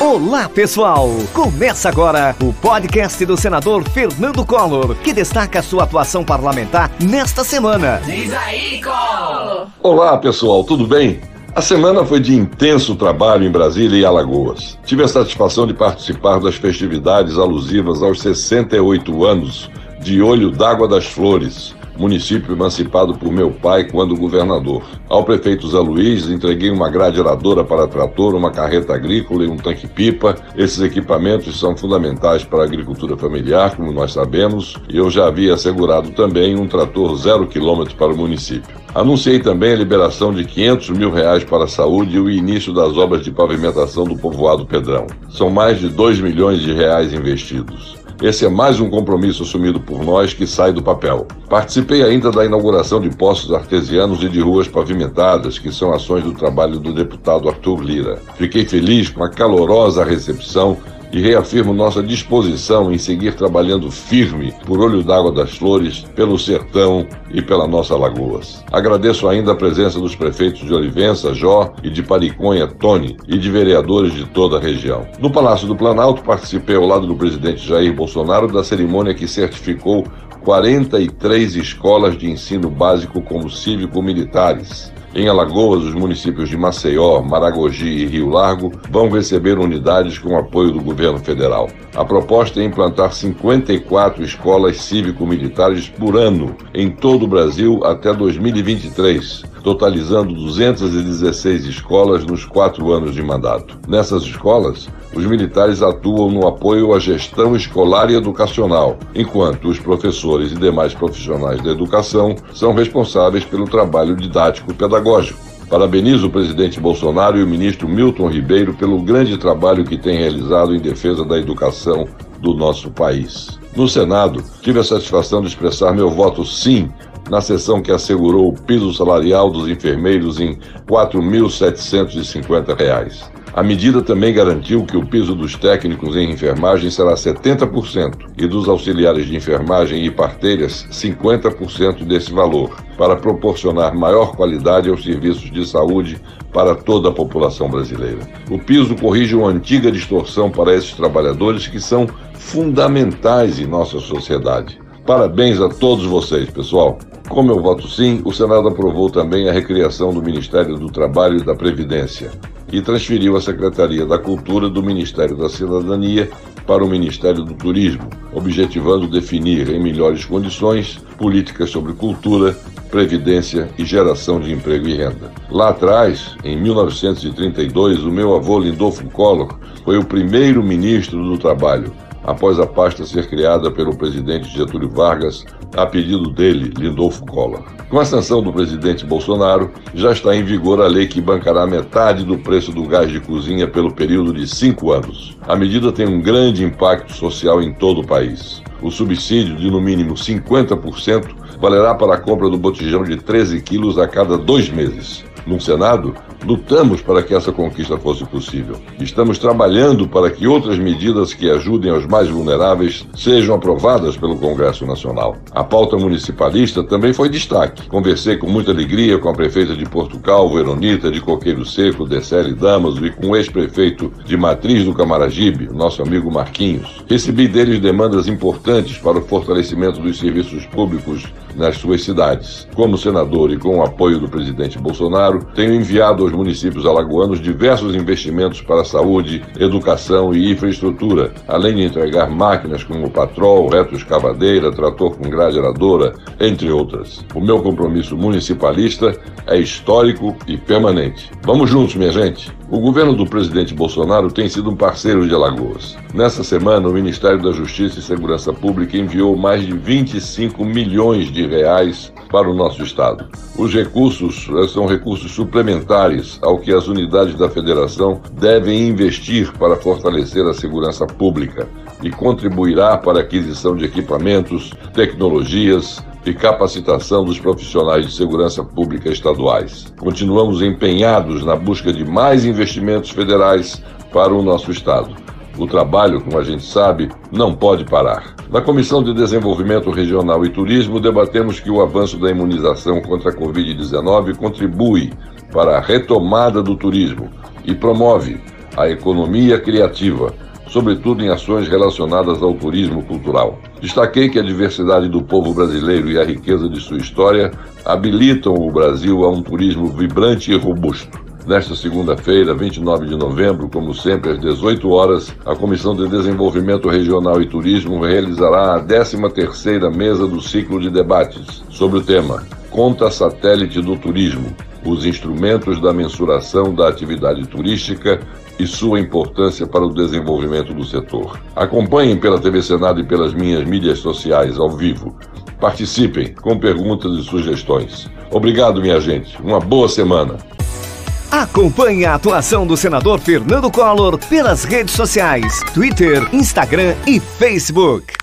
Olá, pessoal! Começa agora o podcast do senador Fernando Collor, que destaca sua atuação parlamentar nesta semana. Diz aí, Collor! Olá, pessoal, tudo bem? A semana foi de intenso trabalho em Brasília e Alagoas. Tive a satisfação de participar das festividades alusivas aos 68 anos de Olho d'Água das Flores, município emancipado por meu pai quando governador. Ao prefeito Zé Luiz, entreguei uma grade aradora para trator, uma carreta agrícola e um tanque-pipa. Esses equipamentos são fundamentais para a agricultura familiar, como nós sabemos, e eu já havia assegurado também um trator zero quilômetro para o município. Anunciei também a liberação de 500 mil reais para a saúde e o início das obras de pavimentação do povoado Pedrão. São mais de 2 milhões de reais investidos. Esse é mais um compromisso assumido por nós que sai do papel. Participei ainda da inauguração de postos artesianos e de ruas pavimentadas, que são ações do trabalho do deputado Arthur Lira. Fiquei feliz com a calorosa recepção e reafirmo nossa disposição em seguir trabalhando firme por Olho d'Água das Flores, pelo Sertão e pela nossa Lagoas. Agradeço ainda a presença dos prefeitos de Olivença, Jó e de Pariconha, Tony, e de vereadores de toda a região. No Palácio do Planalto, participei ao lado do presidente Jair Bolsonaro da cerimônia que certificou 43 escolas de ensino básico como cívico-militares. Em Alagoas, os municípios de Maceió, Maragogi e Rio Largo vão receber unidades com apoio do governo federal. A proposta é implantar 54 escolas cívico-militares por ano em todo o Brasil até 2023, totalizando 216 escolas nos quatro anos de mandato. Nessas escolas, os militares atuam no apoio à gestão escolar e educacional, enquanto os professores e demais profissionais da educação são responsáveis pelo trabalho didático-pedagógico. Parabenizo o presidente Bolsonaro e o ministro Milton Ribeiro pelo grande trabalho que têm realizado em defesa da educação do nosso país. No Senado, tive a satisfação de expressar meu voto sim na sessão que assegurou o piso salarial dos enfermeiros em R$ 4.750. A medida também garantiu que o piso dos técnicos em enfermagem será 70% e dos auxiliares de enfermagem e parteiras 50% desse valor, para proporcionar maior qualidade aos serviços de saúde para toda a população brasileira. O piso corrige uma antiga distorção para esses trabalhadores que são fundamentais em nossa sociedade. Parabéns a todos vocês, pessoal. Como eu voto sim, o Senado aprovou também a recriação do Ministério do Trabalho e da Previdência e transferiu a Secretaria da Cultura do Ministério da Cidadania para o Ministério do Turismo, objetivando definir em melhores condições políticas sobre cultura, previdência e geração de emprego e renda. Lá atrás, em 1932, o meu avô Lindolfo Collor foi o primeiro ministro do Trabalho após a pasta ser criada pelo presidente Getúlio Vargas a pedido dele, Lindolfo Collor. Com a sanção do presidente Bolsonaro, já está em vigor a lei que bancará metade do preço do gás de cozinha pelo período de cinco anos. A medida tem um grande impacto social em todo o país. O subsídio de no mínimo 50% valerá para a compra do botijão de 13 quilos a cada dois meses. No Senado, lutamos para que essa conquista fosse possível. Estamos trabalhando para que outras medidas que ajudem aos mais vulneráveis sejam aprovadas pelo Congresso Nacional. A pauta municipalista também foi destaque. Conversei com muita alegria com a prefeita de Porto Calvo, Veronita, de Coqueiro Seco, Decele Damaso e com o ex-prefeito de Matriz do Camaragibe, nosso amigo Marquinhos. Recebi deles demandas importantes para o fortalecimento dos serviços públicos nas suas cidades. Como senador e com o apoio do presidente Bolsonaro, tenho enviado aos municípios alagoanos diversos investimentos para saúde, educação e infraestrutura, além de entregar máquinas como patrol, retroescavadeira, trator com grade aradora, entre outras. O meu compromisso municipalista é histórico e permanente. Vamos juntos, minha gente! O governo do presidente Bolsonaro tem sido um parceiro de Alagoas. Nessa semana, o Ministério da Justiça e Segurança Pública enviou mais de 25 milhões de reais para o nosso estado. Os recursos eh, são recursos suplementares ao que as unidades da federação devem investir para fortalecer a segurança pública e contribuirá para a aquisição de equipamentos, tecnologias, e capacitação dos profissionais de segurança pública estaduais. Continuamos empenhados na busca de mais investimentos federais para o nosso Estado. O trabalho, como a gente sabe, não pode parar. Na Comissão de Desenvolvimento Regional e Turismo, debatemos que o avanço da imunização contra a Covid-19 contribui para a retomada do turismo e promove a economia criativa, sobretudo em ações relacionadas ao turismo cultural. Destaquei que a diversidade do povo brasileiro e a riqueza de sua história habilitam o Brasil a um turismo vibrante e robusto. Nesta segunda-feira, 29 de novembro, como sempre às 18 horas, a Comissão de Desenvolvimento Regional e Turismo realizará a 13ª mesa do ciclo de debates sobre o tema Conta Satélite do Turismo: os instrumentos da mensuração da atividade turística e sua importância para o desenvolvimento do setor. Acompanhem pela TV Senado e pelas minhas mídias sociais ao vivo. Participem com perguntas e sugestões. Obrigado, minha gente. Uma boa semana. Acompanhe a atuação do senador Fernando Collor pelas redes sociais: Twitter, Instagram e Facebook.